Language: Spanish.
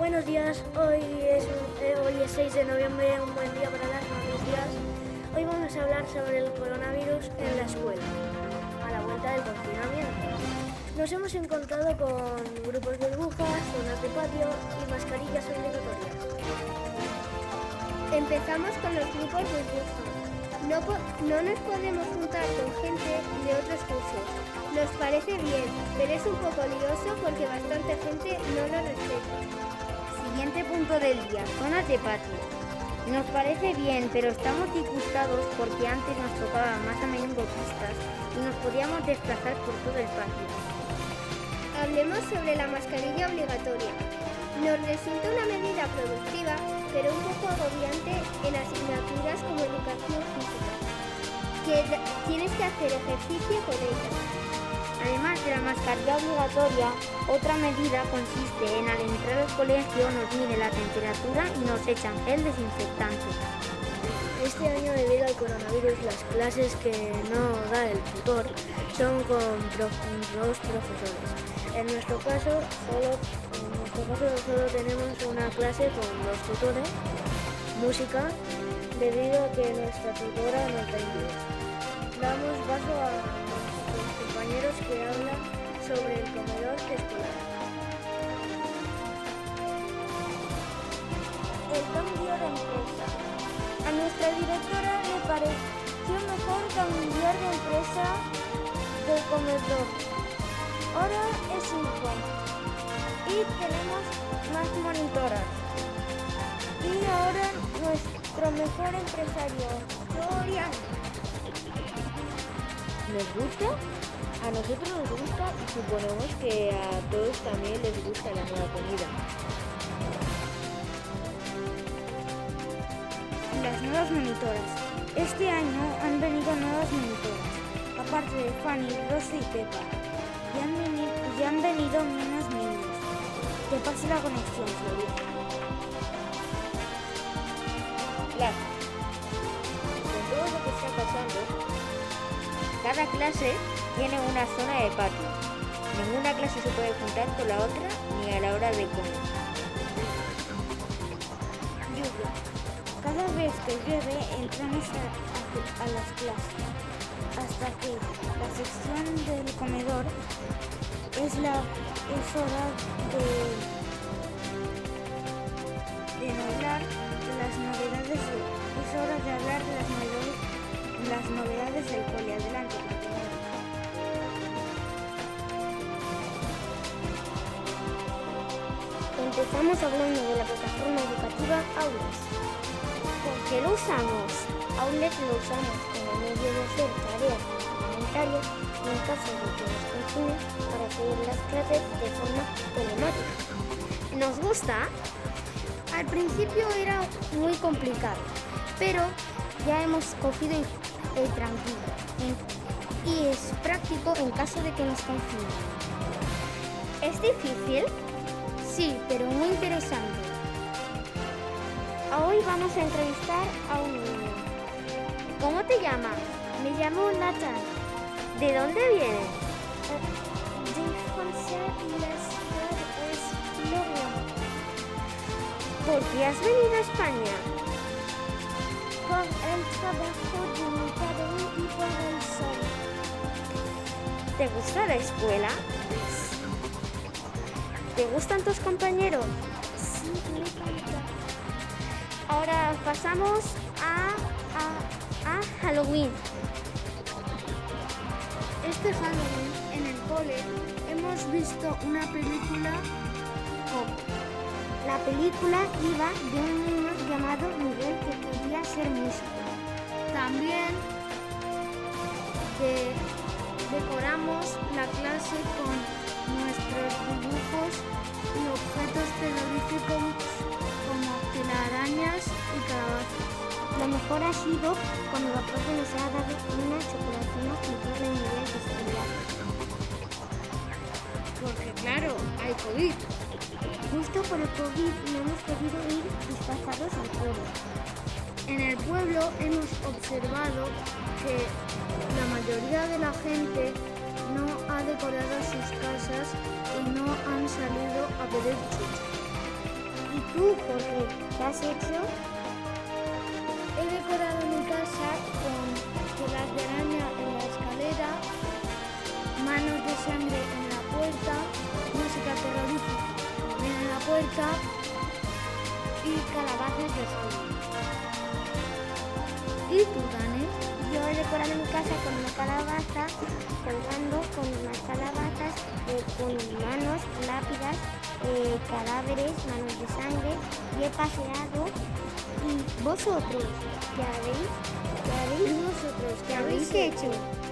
buenos días. Hoy es, eh, hoy es 6 de noviembre, un buen día para las noticias. Hoy vamos a hablar sobre el coronavirus en la escuela, a la vuelta del confinamiento. Nos hemos encontrado con grupos de burbujas, zonas de patio y mascarillas obligatorias. Empezamos con los grupos de burbujas. No, no nos podemos juntar con gente de otros cursos. Nos parece bien, pero es un poco lioso porque bastante gente no lo respeta. Siguiente punto del día, zonas de patio. Nos parece bien, pero estamos disgustados porque antes nos tocaban más a menudo pistas y nos podíamos desplazar por todo el patio. Hablemos sobre la mascarilla obligatoria. Nos resulta una medida productiva, pero un poco agobiante en asignaturas como educación física, que tienes que hacer ejercicio con ella. Además de la mascarilla obligatoria, otra medida consiste en al entrar al colegio nos mide la temperatura y nos echan gel desinfectante. Este año, debido al coronavirus, las clases que no da el tutor son con dos profesores. En nuestro caso, solo, en nuestro caso solo tenemos una clase con dos tutores, música, debido a que nuestra tutora nos da que hablan sobre el comedor escolar. el cambio de empresa. A nuestra directora le pareció mejor cambiar de empresa de comedor. Ahora es cinco y tenemos más monitoras. Y ahora nuestro mejor empresario, Florian. ¿Nos gusta? A nosotros nos gusta y suponemos que a todos también les gusta la nueva comida. Las nuevas monitoras. Este año han venido nuevas monitoras, aparte de Fanny, Rosa y Pepa. Y han, veni- y han venido menos niños. Te pase la conexión, Florian. Clase. Cada clase tiene una zona de patio. Ninguna clase se puede juntar con la otra ni a la hora de comer. Lluvia. Cada vez que llueve entramos a, las clases hasta que la sección del comedor es la es hora de de hablar de las novedades de- es hora de hablar de las novedades las novedades del cole adelante. Empezamos hablando de la plataforma educativa Aulas. ¿Por qué lo usamos? Aulas lo usamos como medio de hacer tareas complementarias en caso de que nos confinen para seguir las clases de forma telemática. ¿Nos gusta? Al principio era muy complicado, pero ya hemos cogido el, tranquilo y es práctico en caso de que nos confinen. ¿Es difícil? Sí, pero muy interesante. Hoy vamos a entrevistar a un niño. ¿Cómo te llamas? Me llamo Nathan. ¿De dónde vienes? De Francia y la ciudad es Lorient. ¿Por qué has venido a España? ¿Te gusta la escuela? ¿Te gustan tus compañeros? Sí, me encanta. Ahora pasamos a, a, Halloween. Este Halloween en el cole hemos visto una película. La película iba de un niño llamado Miguel También de- decoramos la clase con nuestros dibujos y objetos terroríficos como telarañas y calabazas. Lo mejor ha sido cuando la profe nos ha dado una chocolatina con todas las medidas de seguridad. Porque claro, hay COVID. Justo por el COVID no hemos podido ir disfrazados al pueblo. En el pueblo hemos observado que la mayoría de la gente no ha decorado sus casas y no han salido a pedir chuches. ¿Y tú, Jorge, qué has hecho? He decorado mi casa con telas de araña en la escalera, manos de sangre en la puerta, música terrorífica en la puerta y calabazas de sangre. ¿Y tú, Dani? Yo he decorado mi casa con una calabaza, colgando con unas calabazas, eh, con manos, lápidas, eh, cadáveres, manos de sangre y he paseado. ¿Y vosotros? ¿Qué habéis? ¿Qué habéis? ¿Y vosotros ¿Qué habéis hecho?